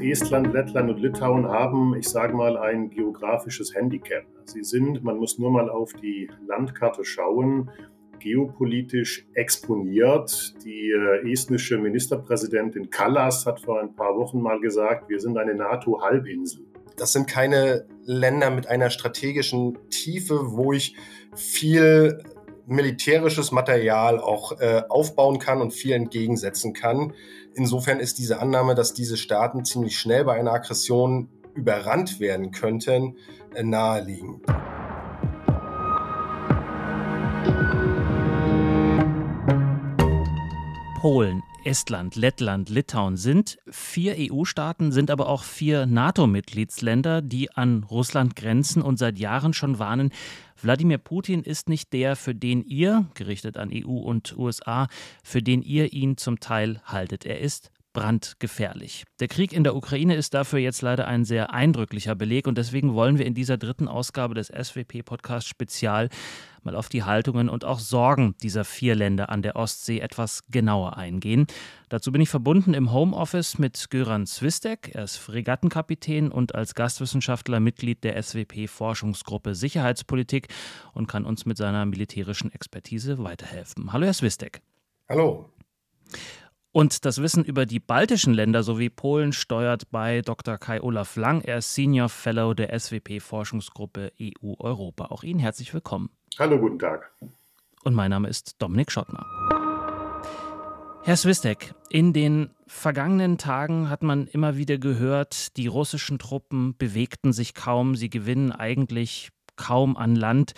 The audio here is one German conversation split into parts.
Estland, Lettland und Litauen haben, ich sage mal, ein geografisches Handicap. Sie sind, man muss nur mal auf die Landkarte schauen, geopolitisch exponiert. Die äh, estnische Ministerpräsidentin Kallas hat vor ein paar Wochen mal gesagt, wir sind eine NATO-Halbinsel. Das sind keine Länder mit einer strategischen Tiefe, wo ich viel militärisches Material auch äh, aufbauen kann und viel entgegensetzen kann. Insofern ist diese Annahme, dass diese Staaten ziemlich schnell bei einer Aggression überrannt werden könnten, äh, naheliegend. Polen, Estland, Lettland, Litauen sind vier EU-Staaten, sind aber auch vier NATO-Mitgliedsländer, die an Russland grenzen und seit Jahren schon warnen, Wladimir Putin ist nicht der, für den ihr, gerichtet an EU und USA, für den ihr ihn zum Teil haltet. Er ist brandgefährlich. Der Krieg in der Ukraine ist dafür jetzt leider ein sehr eindrücklicher Beleg und deswegen wollen wir in dieser dritten Ausgabe des SWP-Podcast Spezial mal auf die Haltungen und auch Sorgen dieser vier Länder an der Ostsee etwas genauer eingehen. Dazu bin ich verbunden im Homeoffice mit Göran Zwistek. Er ist Fregattenkapitän und als Gastwissenschaftler Mitglied der SWP-Forschungsgruppe Sicherheitspolitik und kann uns mit seiner militärischen Expertise weiterhelfen. Hallo, Herr Zwistek. Hallo. Und das Wissen über die baltischen Länder sowie Polen steuert bei Dr. Kai Olaf Lang. Er ist Senior Fellow der SWP-Forschungsgruppe EU-Europa. Auch Ihnen herzlich willkommen. Hallo, guten Tag. Und mein Name ist Dominik Schottner. Herr Swistek, in den vergangenen Tagen hat man immer wieder gehört, die russischen Truppen bewegten sich kaum, sie gewinnen eigentlich kaum an Land.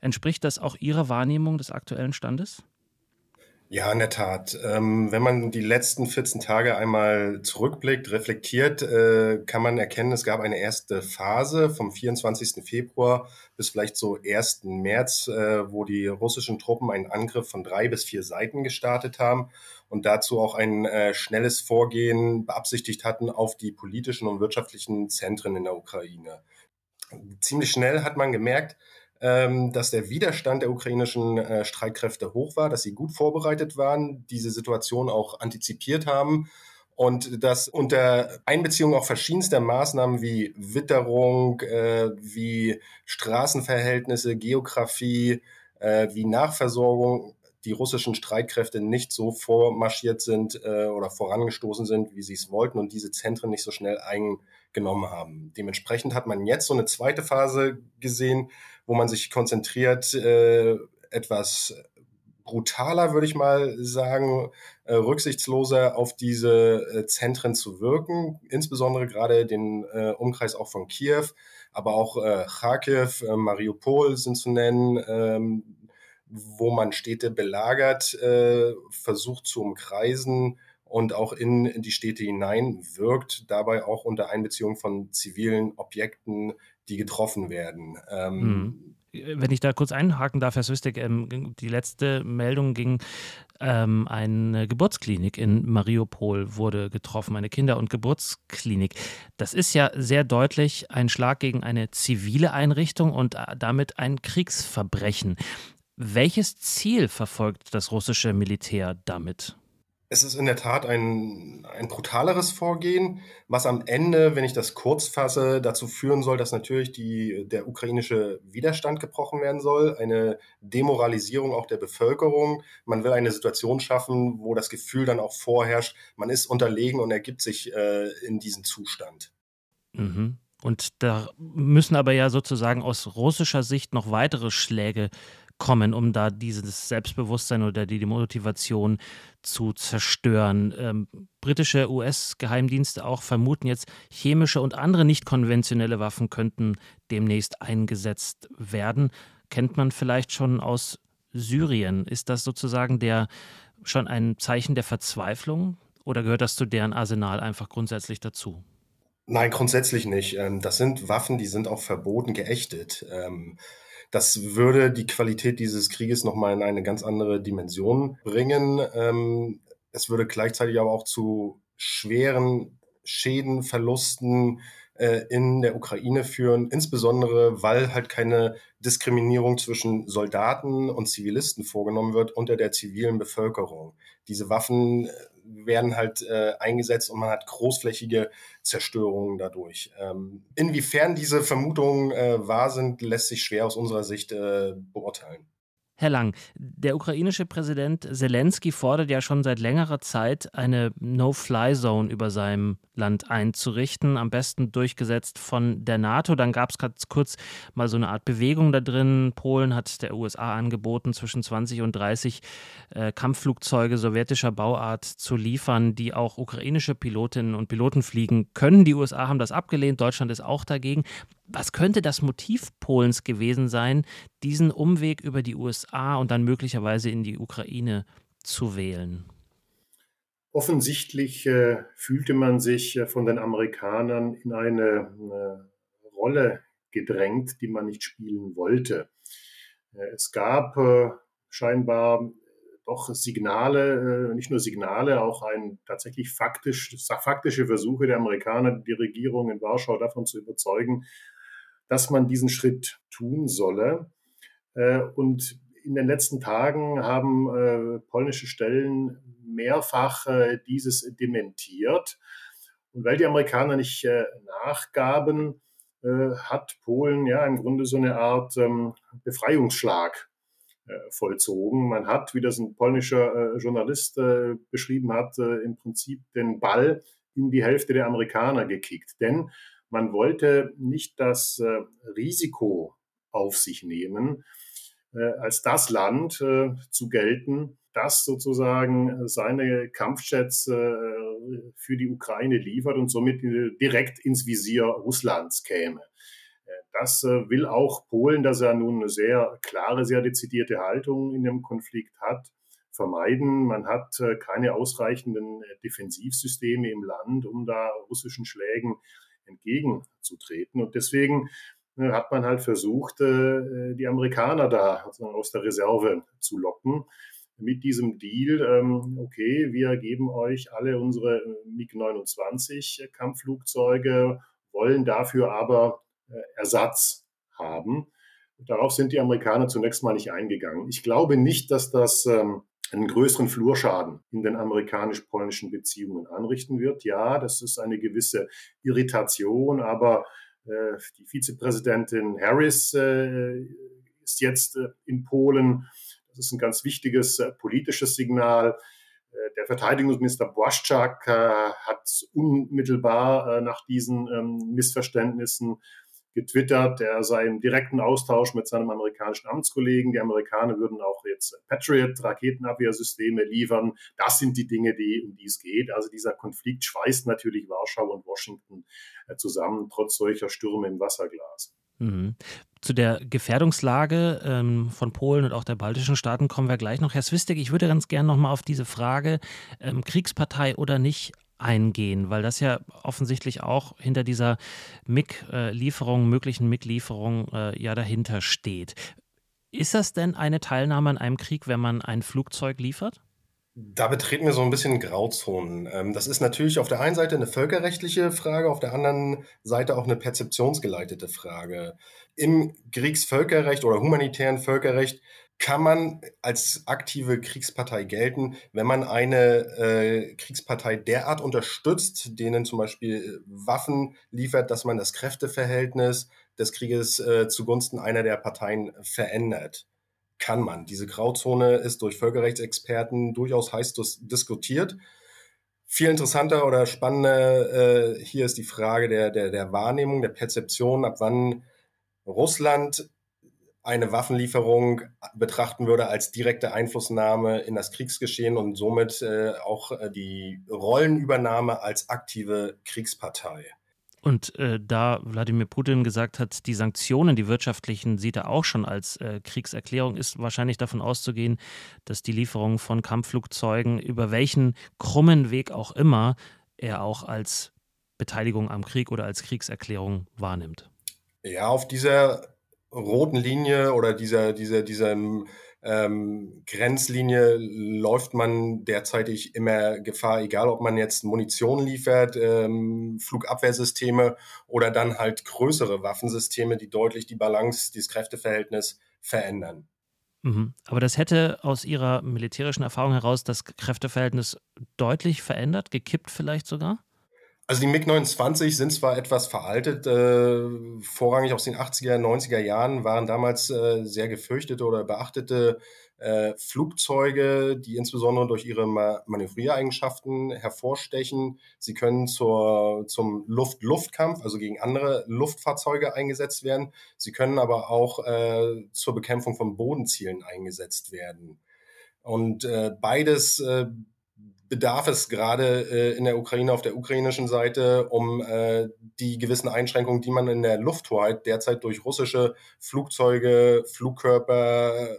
Entspricht das auch Ihrer Wahrnehmung des aktuellen Standes? Ja, in der Tat. Ähm, wenn man die letzten 14 Tage einmal zurückblickt, reflektiert, äh, kann man erkennen, es gab eine erste Phase vom 24. Februar bis vielleicht so 1. März, äh, wo die russischen Truppen einen Angriff von drei bis vier Seiten gestartet haben und dazu auch ein äh, schnelles Vorgehen beabsichtigt hatten auf die politischen und wirtschaftlichen Zentren in der Ukraine. Ziemlich schnell hat man gemerkt, dass der Widerstand der ukrainischen äh, Streitkräfte hoch war, dass sie gut vorbereitet waren, diese Situation auch antizipiert haben und dass unter Einbeziehung auch verschiedenster Maßnahmen wie Witterung, äh, wie Straßenverhältnisse, Geografie, äh, wie Nachversorgung die russischen Streitkräfte nicht so vormarschiert sind äh, oder vorangestoßen sind, wie sie es wollten und diese Zentren nicht so schnell eingenommen haben. Dementsprechend hat man jetzt so eine zweite Phase gesehen, wo man sich konzentriert, äh, etwas brutaler, würde ich mal sagen, äh, rücksichtsloser auf diese äh, Zentren zu wirken, insbesondere gerade den äh, Umkreis auch von Kiew, aber auch äh, Kharkiv, äh, Mariupol sind zu nennen, ähm, wo man Städte belagert, äh, versucht zu umkreisen und auch in, in die Städte hinein wirkt, dabei auch unter Einbeziehung von zivilen Objekten, die getroffen werden. Ähm, mhm. Wenn ich da kurz einhaken darf, Herr Süstig, ähm, die letzte Meldung ging, ähm, eine Geburtsklinik in Mariupol wurde getroffen, eine Kinder- und Geburtsklinik. Das ist ja sehr deutlich ein Schlag gegen eine zivile Einrichtung und äh, damit ein Kriegsverbrechen. Welches Ziel verfolgt das russische Militär damit? Es ist in der Tat ein, ein brutaleres Vorgehen, was am Ende, wenn ich das kurz fasse, dazu führen soll, dass natürlich die, der ukrainische Widerstand gebrochen werden soll, eine Demoralisierung auch der Bevölkerung. Man will eine Situation schaffen, wo das Gefühl dann auch vorherrscht, man ist unterlegen und ergibt sich äh, in diesen Zustand. Mhm. Und da müssen aber ja sozusagen aus russischer Sicht noch weitere Schläge kommen, um da dieses Selbstbewusstsein oder die, Motivation zu zerstören. Ähm, britische US-Geheimdienste auch vermuten jetzt, chemische und andere nicht konventionelle Waffen könnten demnächst eingesetzt werden. Kennt man vielleicht schon aus Syrien. Ist das sozusagen der schon ein Zeichen der Verzweiflung oder gehört das zu deren Arsenal einfach grundsätzlich dazu? Nein, grundsätzlich nicht. Ähm, das sind Waffen, die sind auch verboten geächtet. Das würde die Qualität dieses Krieges nochmal in eine ganz andere Dimension bringen. Ähm, es würde gleichzeitig aber auch zu schweren Schäden, Verlusten äh, in der Ukraine führen, insbesondere weil halt keine Diskriminierung zwischen Soldaten und Zivilisten vorgenommen wird unter der zivilen Bevölkerung. Diese Waffen äh, werden halt äh, eingesetzt und man hat großflächige Zerstörungen dadurch. Ähm, inwiefern diese Vermutungen äh, wahr sind, lässt sich schwer aus unserer Sicht äh, beurteilen. Herr Lang, der ukrainische Präsident Zelensky fordert ja schon seit längerer Zeit, eine No-Fly-Zone über seinem Land einzurichten, am besten durchgesetzt von der NATO. Dann gab es ganz kurz mal so eine Art Bewegung da drin. Polen hat der USA angeboten, zwischen 20 und 30 äh, Kampfflugzeuge sowjetischer Bauart zu liefern, die auch ukrainische Pilotinnen und Piloten fliegen können. Die USA haben das abgelehnt, Deutschland ist auch dagegen. Was könnte das Motiv Polens gewesen sein, diesen Umweg über die USA und dann möglicherweise in die Ukraine zu wählen? Offensichtlich äh, fühlte man sich äh, von den Amerikanern in eine, eine, Rolle gedrängt, die man nicht spielen wollte. Äh, es gab äh, scheinbar doch Signale, äh, nicht nur Signale, auch ein tatsächlich faktisch, faktische Versuche der Amerikaner, die Regierung in Warschau davon zu überzeugen, dass man diesen Schritt tun solle. Äh, und in den letzten Tagen haben äh, polnische Stellen mehrfach äh, dieses dementiert. Und weil die Amerikaner nicht nachgaben, hat Polen ja im Grunde so eine Art ähm, Befreiungsschlag vollzogen. Man hat, wie das ein polnischer Journalist beschrieben hat, im Prinzip den Ball in die Hälfte der Amerikaner gekickt. Denn man wollte nicht das äh, Risiko auf sich nehmen, äh, als das Land äh, zu gelten, das sozusagen seine Kampfjets für die Ukraine liefert und somit direkt ins Visier Russlands käme. Das will auch Polen, das ja nun eine sehr klare, sehr dezidierte Haltung in dem Konflikt hat, vermeiden. Man hat keine ausreichenden Defensivsysteme im Land, um da russischen Schlägen entgegenzutreten. Und deswegen äh, hat man halt versucht, äh, die Amerikaner da aus der Reserve zu locken mit diesem Deal, ähm, okay, wir geben euch alle unsere äh, MiG-29 Kampfflugzeuge, wollen dafür aber Ersatz haben. Darauf sind die Amerikaner zunächst mal nicht eingegangen. Ich glaube nicht, dass das ähm, einen größeren Flurschaden in den amerikanisch-polnischen Beziehungen anrichten wird. Ja, das ist eine gewisse Irritation, aber äh, die Vizepräsidentin Harris äh, ist jetzt äh, in Polen. Das ist ein ganz wichtiges äh, politisches Signal. Äh, der Verteidigungsminister Błaszczak äh, hat unmittelbar nach diesen ähm, Missverständnissen getwittert, er sei im direkten Austausch mit seinem amerikanischen Amtskollegen. Die Amerikaner würden auch jetzt Patriot-Raketenabwehrsysteme liefern. Das sind die Dinge, die, um die es geht. Also dieser Konflikt schweißt natürlich Warschau und Washington äh, zusammen, trotz solcher Stürme im Wasserglas. Mhm. Zu der Gefährdungslage ähm, von Polen und auch der baltischen Staaten kommen wir gleich noch. Herr Swistek, ich würde ganz gerne noch mal auf diese Frage ähm, Kriegspartei oder nicht eingehen, weil das ja offensichtlich auch hinter dieser MIG-Lieferung, möglichen MIG-Lieferung äh, ja dahinter steht. Ist das denn eine Teilnahme an einem Krieg, wenn man ein Flugzeug liefert? Da betreten wir so ein bisschen Grauzonen. Ähm, das ist natürlich auf der einen Seite eine völkerrechtliche Frage, auf der anderen Seite auch eine perzeptionsgeleitete Frage. Im Kriegsvölkerrecht oder humanitären Völkerrecht kann man als aktive Kriegspartei gelten, wenn man eine äh, Kriegspartei derart unterstützt, denen zum Beispiel Waffen liefert, dass man das Kräfteverhältnis des Krieges äh, zugunsten einer der Parteien verändert. Kann man. Diese Grauzone ist durch Völkerrechtsexperten durchaus heiß diskutiert. Viel interessanter oder spannender äh, hier ist die Frage der, der, der Wahrnehmung, der Perzeption, ab wann Russland eine Waffenlieferung betrachten würde als direkte Einflussnahme in das Kriegsgeschehen und somit äh, auch äh, die Rollenübernahme als aktive Kriegspartei. Und äh, da Wladimir Putin gesagt hat, die Sanktionen, die wirtschaftlichen, sieht er auch schon als äh, Kriegserklärung, ist wahrscheinlich davon auszugehen, dass die Lieferung von Kampfflugzeugen über welchen krummen Weg auch immer er auch als Beteiligung am Krieg oder als Kriegserklärung wahrnimmt. Ja, auf dieser roten Linie oder dieser, dieser, dieser ähm, Grenzlinie läuft man derzeitig immer Gefahr, egal ob man jetzt Munition liefert, ähm, Flugabwehrsysteme oder dann halt größere Waffensysteme, die deutlich die Balance, dieses Kräfteverhältnis verändern. Mhm. Aber das hätte aus Ihrer militärischen Erfahrung heraus das Kräfteverhältnis deutlich verändert, gekippt vielleicht sogar? Also die MiG-29 sind zwar etwas veraltet, äh, vorrangig aus den 80er, 90er Jahren, waren damals äh, sehr gefürchtete oder beachtete äh, Flugzeuge, die insbesondere durch ihre Ma Manövriereigenschaften hervorstechen. Sie können zur, zum Luft-Luft-Kampf, also gegen andere Luftfahrzeuge eingesetzt werden. Sie können aber auch äh, zur Bekämpfung von Bodenzielen eingesetzt werden. Und äh, beides äh, bedarf es gerade äh, in der Ukraine auf der ukrainischen Seite, um äh, die gewissen Einschränkungen, die man in der Lufthoheit derzeit durch russische Flugzeuge, Flugkörper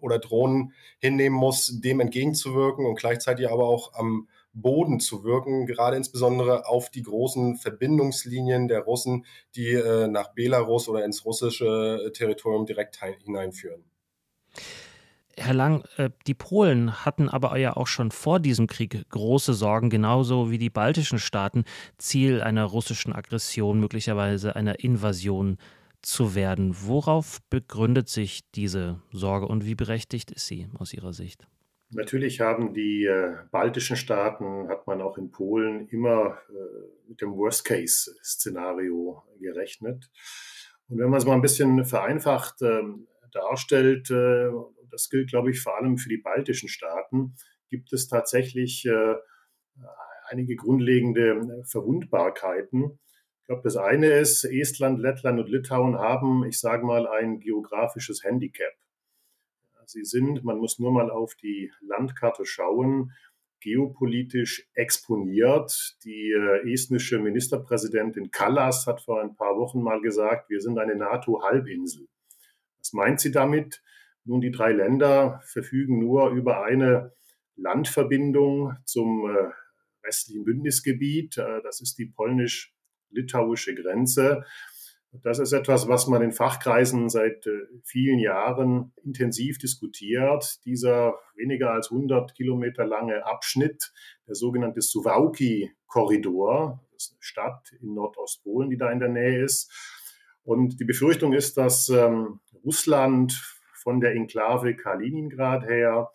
oder Drohnen hinnehmen muss, dem entgegenzuwirken und gleichzeitig aber auch am Boden zu wirken, gerade insbesondere auf die großen Verbindungslinien der Russen, die äh, nach Belarus oder ins russische Territorium direkt hineinführen. Herr Lang, äh, die Polen hatten aber ja auch schon vor diesem Krieg große Sorgen, genauso wie die baltischen Staaten, Ziel einer russischen Aggression, möglicherweise einer Invasion zu werden. Worauf begründet sich diese Sorge und wie berechtigt ist sie aus Ihrer Sicht? Natürlich haben die äh, baltischen Staaten, hat man auch in Polen immer äh, mit dem Worst-Case-Szenario gerechnet. Und wenn man es mal ein bisschen vereinfacht ähm, darstellt, das gilt, glaube ich, vor allem für die baltischen Staaten, gibt es tatsächlich äh, einige grundlegende äh, Verwundbarkeiten. Ich glaube, das eine ist, Estland, Lettland und Litauen haben, ich sage mal, ein geografisches Handicap. Sie sind, man muss nur mal auf die Landkarte schauen, geopolitisch exponiert. Die äh, estnische Ministerpräsidentin Kallas hat vor ein paar Wochen mal gesagt, wir sind eine NATO-Halbinsel. Was meint sie damit? Nun, die drei Länder verfügen nur über eine Landverbindung zum äh, westlichen Bündnisgebiet. Äh, das ist die polnisch-litauische Grenze. Das ist etwas, was man in Fachkreisen seit äh, vielen Jahren intensiv diskutiert. Dieser weniger als 100 Kilometer lange Abschnitt, der sogenannte Suwałki-Korridor, das ist eine Stadt in Nordostpolen, die da in der Nähe ist. Und die Befürchtung ist, dass ähm, Russland von der Enklave Kaliningrad her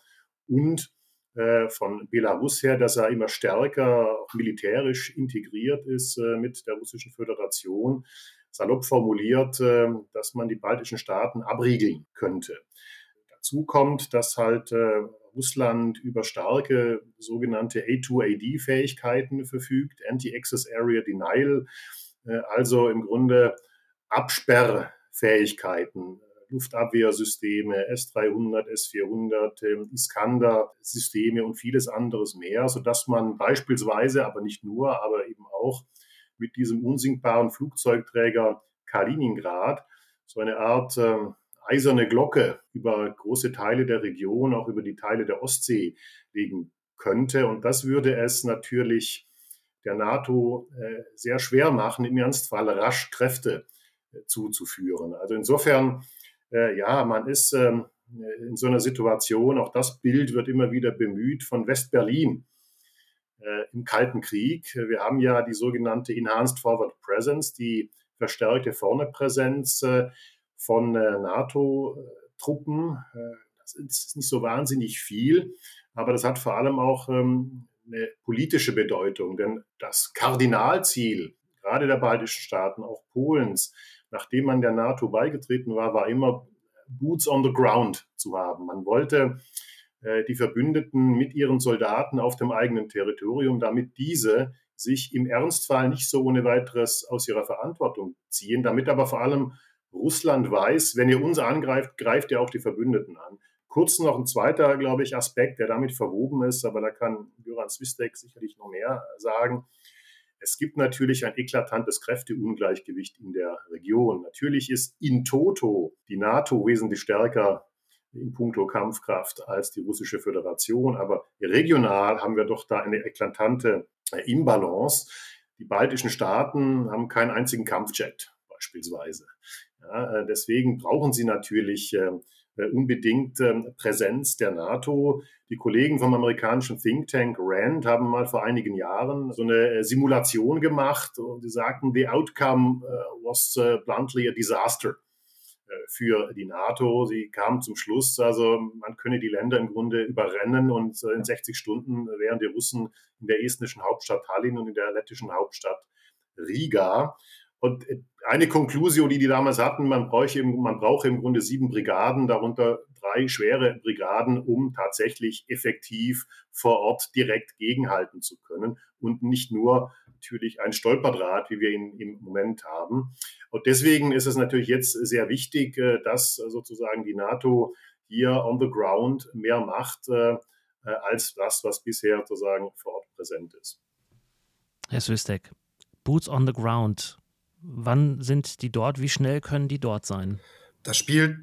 und äh, von Belarus her, dass er immer stärker militärisch integriert ist äh, mit der Russischen Föderation. Salopp formuliert, äh, dass man die baltischen Staaten abriegeln könnte. Dazu kommt, dass halt Russland über starke sogenannte A2AD-Fähigkeiten verfügt, Anti-Access Area Denial, also im Grunde Absperrfähigkeiten Luftabwehrsysteme, S-300, S-400, ähm, Iskander-Systeme und vieles anderes mehr, sodass man beispielsweise, aber nicht nur, aber eben auch mit diesem unsinkbaren Flugzeugträger Kaliningrad so eine Art äh, eiserne Glocke über große Teile der Region, auch über die Teile der Ostsee legen könnte. Und das würde es natürlich der NATO äh, sehr schwer machen, im Ernstfall rasch Kräfte äh, zuzuführen. Also insofern äh, ja, man ist ähm, in so einer Situation, auch das Bild wird immer wieder bemüht von Westberlin äh, im Kalten Krieg. Wir haben ja die sogenannte Enhanced Forward Presence, die verstärkte Vorne-Präsenz äh, von äh, NATO-Truppen. Äh, das ist nicht so wahnsinnig viel, aber das hat vor allem auch ähm, eine politische Bedeutung, denn das Kardinalziel gerade der baltischen Staaten, auch Polens, nachdem man der NATO beigetreten war, war immer Boots on the Ground zu haben. Man wollte äh, die Verbündeten mit ihren Soldaten auf dem eigenen Territorium, damit diese sich im Ernstfall nicht so ohne weiteres aus ihrer Verantwortung ziehen, damit aber vor allem Russland weiß, wenn ihr uns angreift, greift ihr auch die Verbündeten an. Kurz noch ein zweiter, glaube ich, Aspekt, der damit verwoben ist, aber da kann Göran Swistek sicherlich noch mehr sagen. Es gibt natürlich ein eklatantes Kräfteungleichgewicht in der Region. Natürlich ist in toto die NATO wesentlich stärker in puncto Kampfkraft als die russische Föderation, aber regional haben wir doch da eine eklatante äh, Imbalance. Die baltischen Staaten haben keinen einzigen Kampfjet beispielsweise. Ja, äh, deswegen brauchen sie natürlich äh, äh, unbedingt ähm, Präsenz der NATO. Die Kollegen vom amerikanischen Think Tank RAND haben mal vor einigen Jahren so eine äh, Simulation gemacht und sie sagten, the outcome äh, was bluntly a disaster für die NATO. Sie kamen zum Schluss, also man könne die Länder im Grunde überrennen und in 60 Stunden wären die Russen in der estnischen Hauptstadt Tallinn und in der lettischen Hauptstadt Riga. Und eine Konklusion, die die damals hatten, man brauche, im, man brauche im Grunde sieben Brigaden, darunter drei schwere Brigaden, um tatsächlich effektiv vor Ort direkt gegenhalten zu können und nicht nur natürlich ein Stolperdraht, wie wir ihn im Moment haben. Und deswegen ist es natürlich jetzt sehr wichtig, äh, dass sozusagen die NATO hier on the ground mehr macht äh, äh, als das, was bisher sozusagen vor Ort präsent ist. Herr Swistek, Boots on the ground. Wann sind die dort? Wie schnell können die dort sein? Das spielt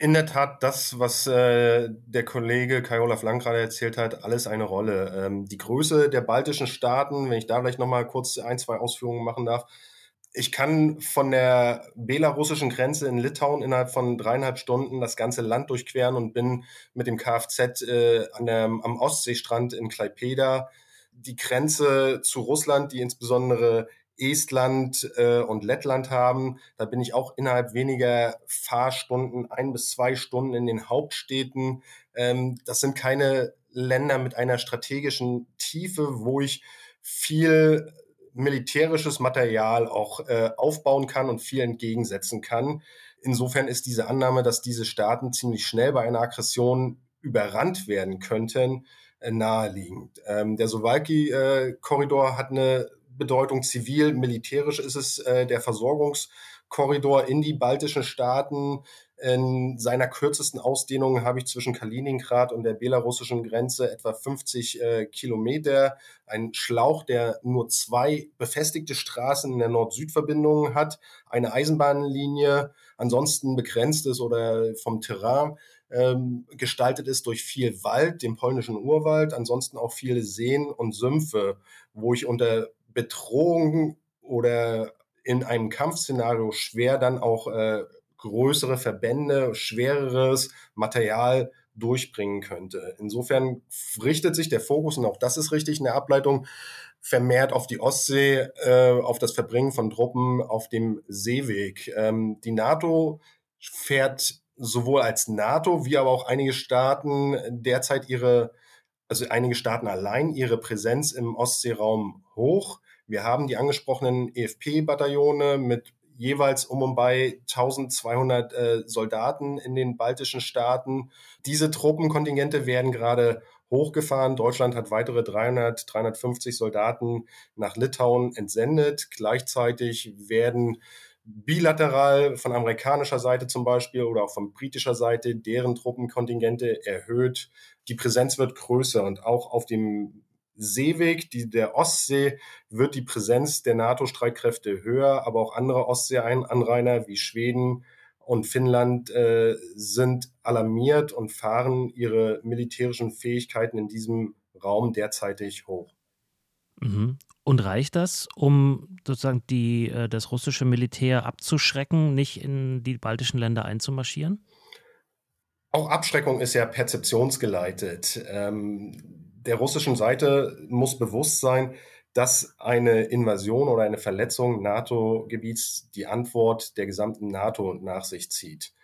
in der Tat das, was äh, der Kollege Kai-Olaf Lang gerade erzählt hat, alles eine Rolle. Ähm, die Größe der baltischen Staaten, wenn ich da vielleicht nochmal kurz ein, zwei Ausführungen machen darf. Ich kann von der belarussischen Grenze in Litauen innerhalb von dreieinhalb Stunden das ganze Land durchqueren und bin mit dem Kfz äh, an der, am Ostseestrand in Klaipeda. Die Grenze zu Russland, die insbesondere Estland äh, und Lettland haben. Da bin ich auch innerhalb weniger Fahrstunden, ein bis zwei Stunden in den Hauptstädten. Ähm, das sind keine Länder mit einer strategischen Tiefe, wo ich viel militärisches Material auch äh, aufbauen kann und viel entgegensetzen kann. Insofern ist diese Annahme, dass diese Staaten ziemlich schnell bei einer Aggression überrannt werden könnten, äh, naheliegend. Ähm, der Sowalki-Korridor äh, hat eine Bedeutung. Zivil, militärisch ist es äh, der Versorgungskorridor in die baltischen Staaten. In seiner kürzesten Ausdehnung habe ich zwischen Kaliningrad und der belarussischen Grenze etwa 50 äh, Kilometer. Ein Schlauch, der nur zwei befestigte Straßen in der Nord-Süd-Verbindung hat, eine Eisenbahnlinie, ansonsten begrenzt ist oder vom Terrain ähm, gestaltet ist durch viel Wald, dem polnischen Urwald, ansonsten auch viele Seen und Sümpfe, wo ich unter Bedrohung oder in einem Kampfszenario schwer dann auch äh, größere Verbände, schwereres Material durchbringen könnte. Insofern richtet sich der Fokus, und auch das ist richtig eine Ableitung, vermehrt auf die Ostsee, äh, auf das Verbringen von Truppen auf dem Seeweg. Ähm, die NATO fährt sowohl als NATO wie aber auch einige Staaten derzeit ihre also einige Staaten allein ihre Präsenz im Ostseeraum hoch. Wir haben die angesprochenen EFP-Bataillone mit jeweils um und bei 1200 äh, Soldaten in den baltischen Staaten. Diese Truppenkontingente werden gerade hochgefahren. Deutschland hat weitere 300, 350 Soldaten nach Litauen entsendet. Gleichzeitig werden bilateral von amerikanischer Seite zum Beispiel oder auch von britischer Seite deren Truppenkontingente erhöht. Die Präsenz wird größer und auch auf dem Seeweg, die, der Ostsee, wird die Präsenz der NATO-Streitkräfte höher, aber auch andere Ostseeanrainer wie Schweden und Finnland äh, sind alarmiert und fahren ihre militärischen Fähigkeiten in diesem Raum derzeitig hoch. Mhm. Und reicht das, um sozusagen die, äh, das russische Militär abzuschrecken, nicht in die baltischen Länder einzumarschieren? Auch Abschreckung ist ja perzeptionsgeleitet. Ähm, der russischen Seite muss bewusst sein, dass eine Invasion oder eine Verletzung NATO-Gebiets die Antwort der gesamten NATO nach sich zieht.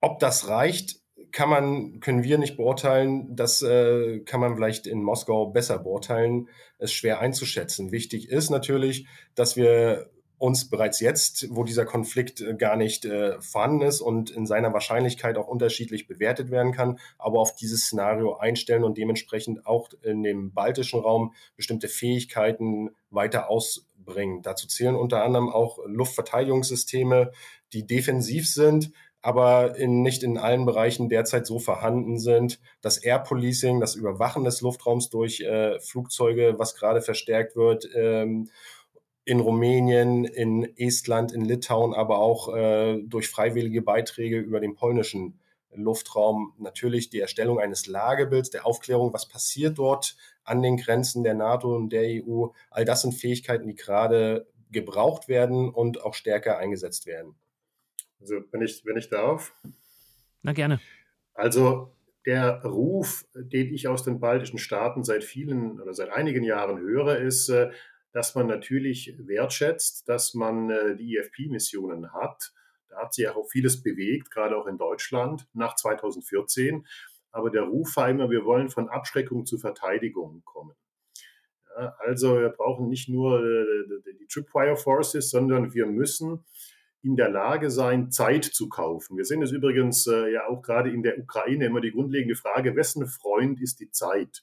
Ob das reicht, kann man, können wir nicht beurteilen. Das äh, kann man vielleicht in Moskau besser beurteilen. Es ist schwer einzuschätzen. Wichtig ist natürlich, dass wir uns bereits jetzt, wo dieser Konflikt äh, gar nicht äh, vorhanden ist und in seiner Wahrscheinlichkeit auch unterschiedlich bewertet werden kann, aber auf dieses Szenario einstellen und dementsprechend auch in dem baltischen Raum bestimmte Fähigkeiten weiter ausbringen. Dazu zählen unter anderem auch Luftverteidigungssysteme, die defensiv sind, aber in, nicht in allen Bereichen derzeit so vorhanden sind. Das Air Policing, das Überwachen des Luftraums durch äh, Flugzeuge, was gerade verstärkt wird, ähm, in Rumänien, in Estland, in Litauen, aber auch äh, durch freiwillige Beiträge über den polnischen Luftraum natürlich die Erstellung eines Lagebilds, der Aufklärung, was passiert dort an den Grenzen der NATO und der EU. All das sind Fähigkeiten, die gerade gebraucht werden und auch stärker eingesetzt werden. Also wenn ich, wenn ich darf. Na gerne. Also der Ruf, den ich aus den baltischen Staaten seit vielen oder seit einigen Jahren höre, ist, äh, dass man natürlich wertschätzt, dass man äh, die IFP-Missionen hat. Da hat sich auch vieles bewegt, gerade auch in Deutschland nach 2014. Aber der Ruf war immer, wir wollen von Abschreckung zu Verteidigung kommen. Ja, also wir brauchen nicht nur äh, die Tripwire Forces, sondern wir müssen in der Lage sein, Zeit zu kaufen. Wir sehen es übrigens äh, ja auch gerade in der Ukraine immer die grundlegende Frage, wessen Freund ist die Zeit?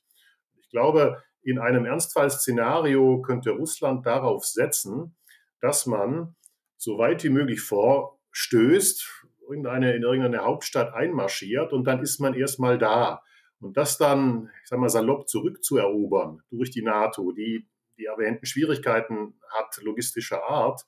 Ich glaube, in einem Ernstfallszenario könnte Russland darauf setzen, dass man so weit wie möglich vorstößt, irgendeine, in irgendeine Hauptstadt einmarschiert und dann ist man erstmal da. Und das dann, ich sag mal, salopp zurückzuerobern durch die NATO, die die erwähnten Schwierigkeiten hat logistischer Art,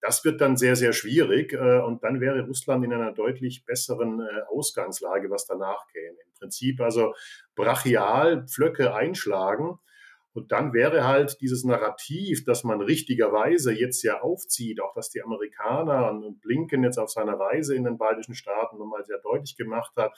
das wird dann sehr, sehr schwierig äh, und dann wäre Russland in einer deutlich besseren äh, Ausgangslage, was danach käme. Im Prinzip also brachial Pflöcke einschlagen und dann wäre halt dieses Narrativ, das man richtigerweise jetzt ja aufzieht, auch dass die Amerikaner und Blinken jetzt auf seiner Reise in den baltischen Staaten nochmal sehr deutlich gemacht hat,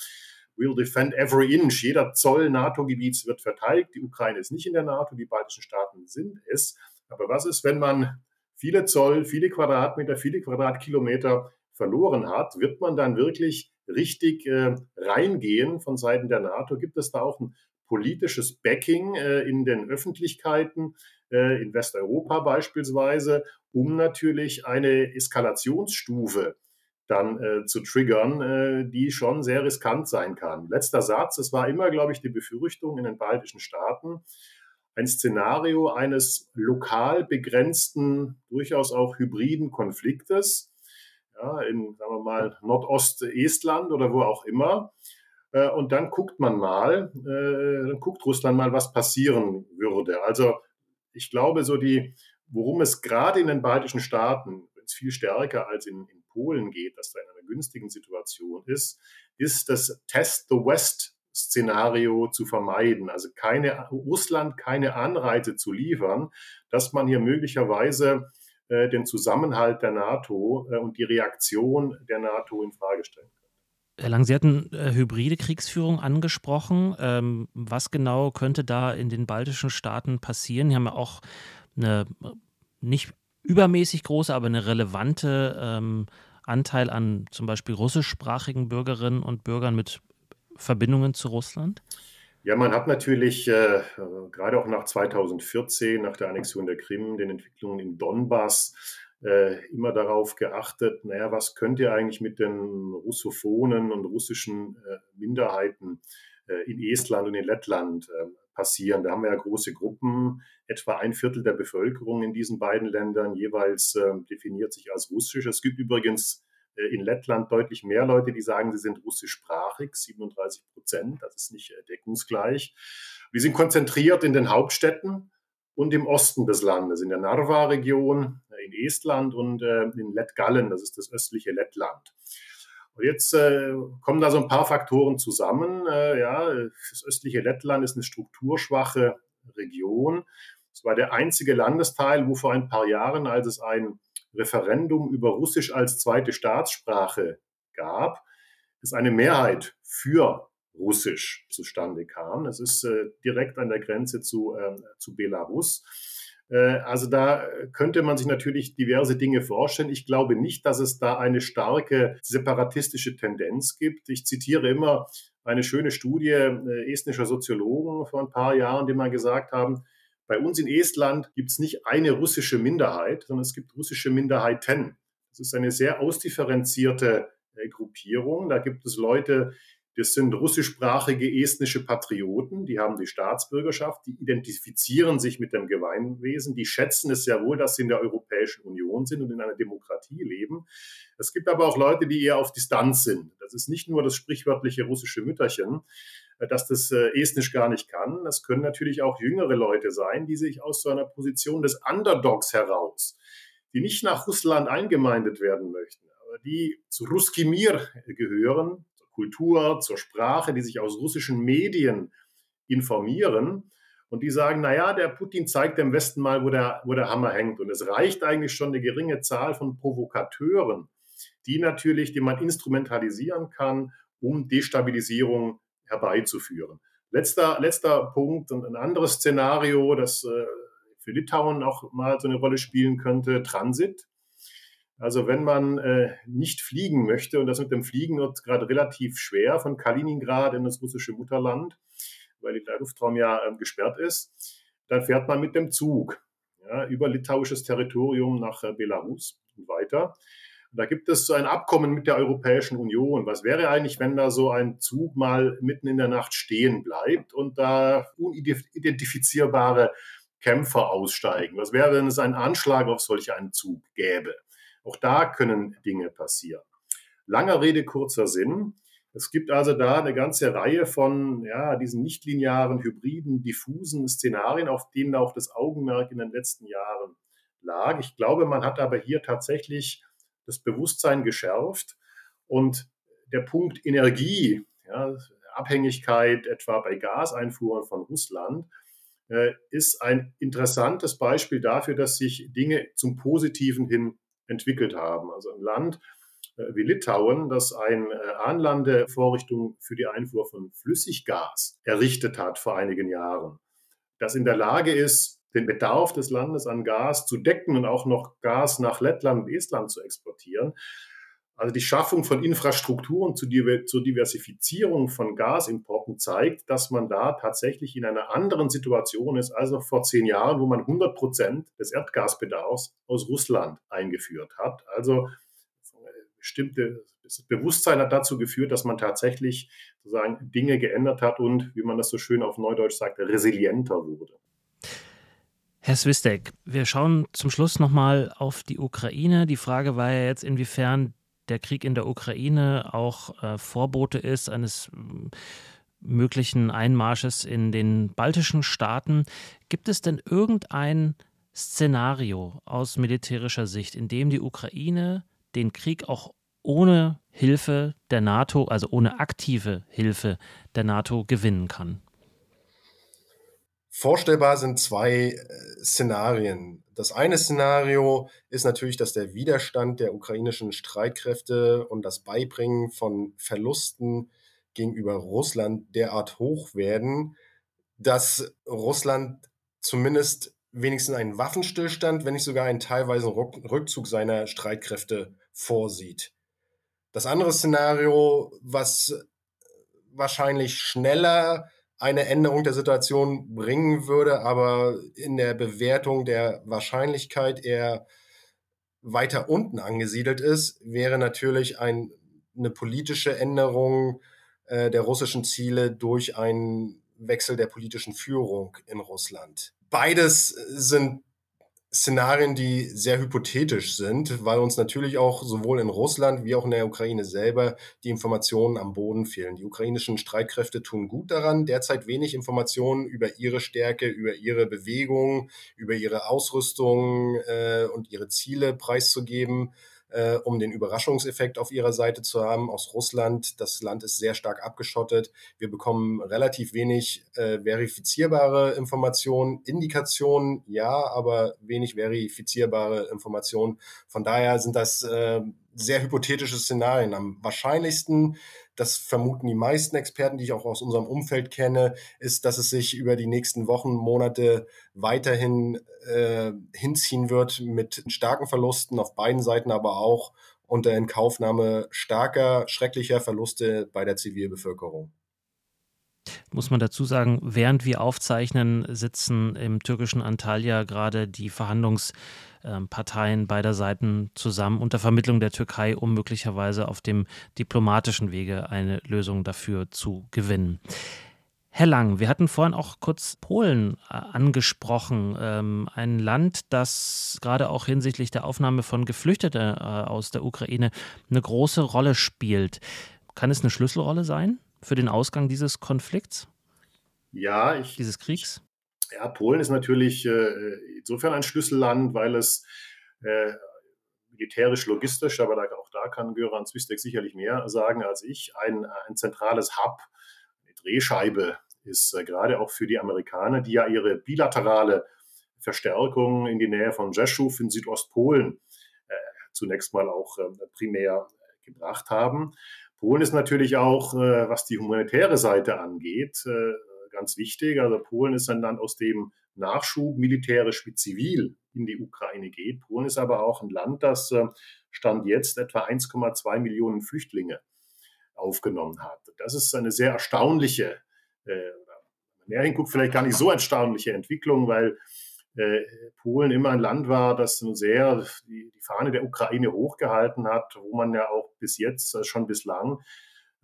we'll defend every inch. Jeder Zoll NATO-Gebiets wird verteidigt. Die Ukraine ist nicht in der NATO, die baltischen Staaten sind es. Aber was ist, wenn man viele Zoll, viele Quadratmeter, viele Quadratkilometer verloren hat, wird man dann wirklich richtig äh, reingehen von Seiten der NATO? Gibt es da auch ein politisches Backing äh, in den Öffentlichkeiten, äh, in Westeuropa beispielsweise, um natürlich eine Eskalationsstufe dann äh, zu triggern, äh, die schon sehr riskant sein kann. Letzter Satz, es war immer, glaube ich, die Befürchtung in den baltischen Staaten, ein Szenario eines lokal begrenzten, durchaus auch hybriden Konfliktes, ja, in, sagen wir mal, Nordostestland oder wo auch immer. Äh, und dann guckt man mal, äh, dann guckt Russland mal, was passieren würde. Also ich glaube, so die, worum es gerade in den baltischen Staaten jetzt viel stärker als in, in Polen geht, dass da in einer günstigen Situation ist, ist das Test the West Szenario zu vermeiden. Also keine, Russland keine Anreize zu liefern, dass man hier möglicherweise äh, den Zusammenhalt der NATO äh, und die Reaktion der NATO in Frage stellen kann. Herr Lang, Sie hatten äh, hybride Kriegsführung angesprochen. Ähm, was genau könnte da in den baltischen Staaten passieren? Die haben ja auch eine nicht übermäßig große, aber eine relevante ähm, Anteil an zum Beispiel russischsprachigen Bürgerinnen und Bürgern mit Verbindungen zu Russland? Ja, man hat natürlich äh, gerade auch nach 2014, nach der Annexion der Krim, den Entwicklungen im Donbass, äh, immer darauf geachtet, naja, was könnte eigentlich mit den Russophonen und russischen äh, Minderheiten äh, in Estland und in Lettland äh, passieren. Da haben wir ja große Gruppen, etwa ein Viertel der Bevölkerung in diesen beiden Ländern jeweils äh, definiert sich als russisch. Es gibt übrigens in Lettland deutlich mehr Leute, die sagen, sie sind russischsprachig, 37 Prozent, das ist nicht äh, deckungsgleich. Wir sind konzentriert in den Hauptstädten und im Osten des Landes, in der Narva-Region, äh, in Estland und in Lettgallen, das ist das östliche Lettland. Und jetzt äh, kommen da so ein paar Faktoren zusammen. Äh, ja, das östliche Lettland ist eine strukturschwache Region. Es war der einzige Landesteil, wo vor ein paar Jahren, als es ein Referendum über Russisch als zweite Staatssprache gab, es eine Mehrheit für Russisch zustande kam. Es ist äh, direkt an der Grenze zu, äh, zu Belarus. Äh, also da könnte man sich natürlich diverse Dinge vorstellen. Ich glaube nicht, dass es da eine starke separatistische Tendenz gibt. Ich zitiere immer eine schöne Studie äh, estnischer Soziologen vor ein paar Jahren, die mal gesagt haben, bei uns in Estland gibt es nicht eine russische Minderheit, sondern es gibt russische Minderheiten. Das ist eine sehr ausdifferenzierte äh, Gruppierung. Da gibt es Leute, das sind russischsprachige estnische Patrioten, die haben die Staatsbürgerschaft, die identifizieren sich mit dem Gemeinwesen, die schätzen es sehr wohl, dass sie in der Europäischen Union sind und in einer Demokratie leben. Es gibt aber auch Leute, die eher auf Distanz sind. Das ist nicht nur das sprichwörtliche russische Mütterchen, äh, dass das äh, Estnisch gar nicht kann. Das können natürlich auch jüngere Leute sein, die sich aus so einer Position des Underdogs heraus, die nicht nach Russland eingemeindet werden möchten, aber die zu Ruskimir gehören, Kultur, zur Sprache, die sich aus russischen Medien informieren und die sagen, naja, der Putin zeigt dem Westen mal, wo der, wo der Hammer hängt. Und es reicht eigentlich schon eine geringe Zahl von Provokateuren, die natürlich, die man instrumentalisieren kann, um Destabilisierung herbeizuführen. Letzter, letzter Punkt und ein anderes Szenario, das äh, für Litauen auch mal so eine Rolle spielen könnte, Transit. Also wenn man äh, nicht fliegen möchte, und das mit dem Fliegen wird gerade relativ schwer von Kaliningrad in das russische Mutterland, weil der Luftraum ja äh, gesperrt ist, dann fährt man mit dem Zug ja, über litauisches Territorium nach äh, Belarus und weiter. Und da gibt es so ein Abkommen mit der Europäischen Union. Was wäre eigentlich, wenn da so ein Zug mal mitten in der Nacht stehen bleibt und da unidentifizierbare Kämpfer aussteigen? Was wäre, wenn es einen Anschlag auf solch einen Zug gäbe? Auch da können Dinge passieren. Langer Rede, kurzer Sinn. Es gibt also da eine ganze Reihe von ja, diesen nichtlinearen, hybriden, diffusen Szenarien, auf denen auch das Augenmerk in den letzten Jahren lag. Ich glaube, man hat aber hier tatsächlich das Bewusstsein geschärft und der Punkt Energie, ja, Abhängigkeit etwa bei Gaseinfuhren von Russland, äh, ist ein interessantes Beispiel dafür, dass sich Dinge zum Positiven hin entwickelt haben. Also ein Land äh, wie Litauen, das eine äh, Anlandevorrichtung für die Einfuhr von Flüssiggas errichtet hat vor einigen Jahren, das in der Lage ist, den Bedarf des Landes an Gas zu decken und auch noch Gas nach Lettland und Estland zu exportieren. Also die Schaffung von Infrastrukturen zur Diversifizierung von Gasimporten zeigt, dass man da tatsächlich in einer anderen Situation ist als noch vor zehn Jahren, wo man 100 Prozent des Erdgasbedarfs aus Russland eingeführt hat. Also bestimmte Bewusstsein hat dazu geführt, dass man tatsächlich sozusagen Dinge geändert hat und, wie man das so schön auf Neudeutsch sagt, resilienter wurde. Herr Swistek, wir schauen zum Schluss nochmal auf die Ukraine. Die Frage war ja jetzt, inwiefern der Krieg in der Ukraine auch äh, Vorbote ist eines mm, möglichen Einmarsches in den baltischen Staaten. Gibt es denn irgendein Szenario aus militärischer Sicht, in dem die Ukraine den Krieg auch ohne Hilfe der NATO, also ohne aktive Hilfe der NATO gewinnen kann? Vorstellbar sind zwei äh, Szenarien. Das eine Szenario ist natürlich, dass der Widerstand der ukrainischen Streitkräfte und das Beibringen von Verlusten gegenüber Russland derart hoch werden, dass Russland zumindest wenigstens einen Waffenstillstand, wenn nicht sogar einen teilweisen Rückzug seiner Streitkräfte vorsieht. Das andere Szenario, was wahrscheinlich schneller eine Änderung der Situation bringen würde, aber in der Bewertung der Wahrscheinlichkeit eher weiter unten angesiedelt ist, wäre natürlich ein, eine politische Änderung äh, der russischen Ziele durch einen Wechsel der politischen Führung in Russland. Beides sind Szenarien, die sehr hypothetisch sind, weil uns natürlich auch sowohl in Russland wie auch in der Ukraine selber die Informationen am Boden fehlen. Die ukrainischen Streitkräfte tun gut daran, derzeit wenig Informationen über ihre Stärke, über ihre Bewegung, über ihre Ausrüstung äh, und ihre Ziele preiszugeben äh, um den Überraschungseffekt auf ihrer Seite zu haben aus Russland. Das Land ist sehr stark abgeschottet. Wir bekommen relativ wenig äh, verifizierbare Informationen, Indikationen, ja, aber wenig verifizierbare Informationen. Von daher sind das äh, sehr hypothetische Szenarien. Am wahrscheinlichsten das vermuten die meisten Experten, die ich auch aus unserem Umfeld kenne, ist, dass es sich über die nächsten Wochen, Monate weiterhin äh, hinziehen wird mit starken Verlusten auf beiden Seiten, aber auch unter Inkaufnahme starker, schrecklicher Verluste bei der Zivilbevölkerung muss man dazu sagen, während wir aufzeichnen, sitzen im türkischen Antalya gerade die Verhandlungsparteien beider Seiten zusammen unter Vermittlung der Türkei, um möglicherweise auf dem diplomatischen Wege eine Lösung dafür zu gewinnen. Herr Lang, wir hatten vorhin auch kurz Polen äh, angesprochen, ähm, ein Land, das gerade auch hinsichtlich der Aufnahme von Geflüchteten äh, aus der Ukraine eine große Rolle spielt. Kann es eine Schlüsselrolle sein? Für den Ausgang dieses Konflikts? Ja, ich. Dieses Kriegs? Ja, Polen ist natürlich äh, insofern ein Schlüsselland, weil es äh, militärisch, logistisch, aber da, auch da kann Göran Zwistek sicherlich mehr sagen als ich, ein, ein zentrales Hub, eine Drehscheibe ist äh, gerade auch für die Amerikaner, die ja ihre bilaterale Verstärkung in die Nähe von Rzeszów in Südostpolen äh, zunächst mal auch äh, primär gebracht haben. Polen ist natürlich auch, äh, was die humanitäre Seite angeht, äh, ganz wichtig. Also Polen ist ein Land, aus dem Nachschub militärisch wie zivil in die Ukraine geht. Polen ist aber auch ein Land, das äh, Stand jetzt etwa 1,2 Millionen Flüchtlinge aufgenommen hat. Das ist eine sehr erstaunliche, äh, näher hinguckt, vielleicht gar nicht so erstaunliche Entwicklung, weil Polen immer ein Land war, das sehr die, die Fahne der Ukraine hochgehalten hat, wo man ja auch bis jetzt, äh, schon bislang,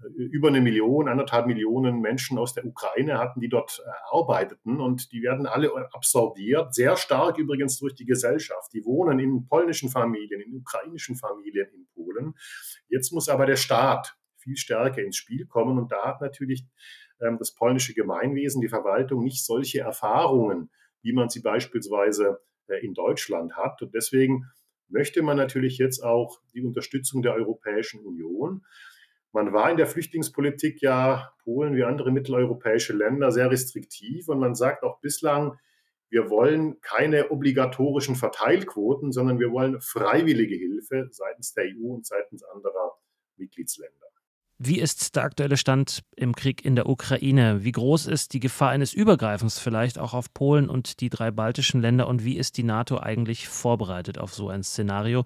äh, über eine Million, anderthalb Millionen Menschen aus der Ukraine hatten, die dort arbeiteten und die werden alle absorbiert, sehr stark übrigens durch die Gesellschaft. Die wohnen in polnischen Familien, in ukrainischen Familien in Polen. Jetzt muss aber der Staat viel stärker ins Spiel kommen und da hat natürlich ähm, das polnische Gemeinwesen, die Verwaltung nicht solche Erfahrungen wie man sie beispielsweise äh, in Deutschland hat. Und deswegen möchte man natürlich jetzt auch die Unterstützung der Europäischen Union. Man war in der Flüchtlingspolitik ja Polen wie andere mitteleuropäische Länder sehr restriktiv und man sagt auch bislang, wir wollen keine obligatorischen Verteilquoten, sondern wir wollen freiwillige Hilfe seitens der EU und seitens anderer Mitgliedsländer. Wie ist der aktuelle Stand im Krieg in der Ukraine? Wie groß ist die Gefahr eines Übergreifens vielleicht auch auf Polen und die drei baltischen Länder? Und wie ist die NATO eigentlich vorbereitet auf so ein Szenario?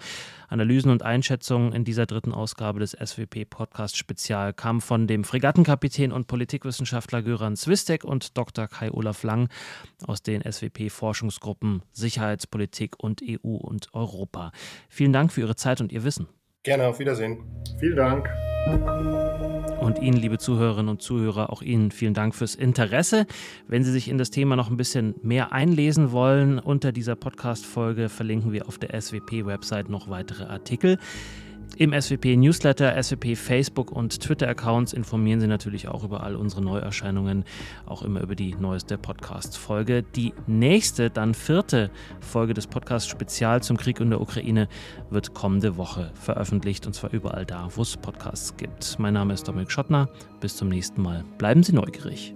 Analysen und Einschätzungen in dieser dritten Ausgabe des SWP-Podcast Spezial kamen von dem Fregattenkapitän und Politikwissenschaftler Göran Zwistek und Dr. Kai-Olaf Lang aus den SWP-Forschungsgruppen Sicherheitspolitik und EU und Europa. Vielen Dank für Ihre Zeit und Ihr Wissen. Gerne, auf Wiedersehen. Vielen Dank. Und Ihnen, liebe Zuhörerinnen und Zuhörer, auch Ihnen vielen Dank fürs Interesse. Wenn Sie sich in das Thema noch ein bisschen mehr einlesen wollen, unter dieser Podcast-Folge verlinken wir auf der SWP-Website noch weitere Artikel. Im SWP Newsletter, SWP Facebook und Twitter-Accounts informieren Sie natürlich auch über all unsere Neuerscheinungen, auch immer über die neueste Podcast-Folge. Die nächste, dann vierte Folge des Podcasts Spezial zum Krieg in der Ukraine wird kommende Woche veröffentlicht und zwar überall da, wo es Podcasts gibt. Mein Name ist Dominik Schottner. Bis zum nächsten Mal. Bleiben Sie neugierig.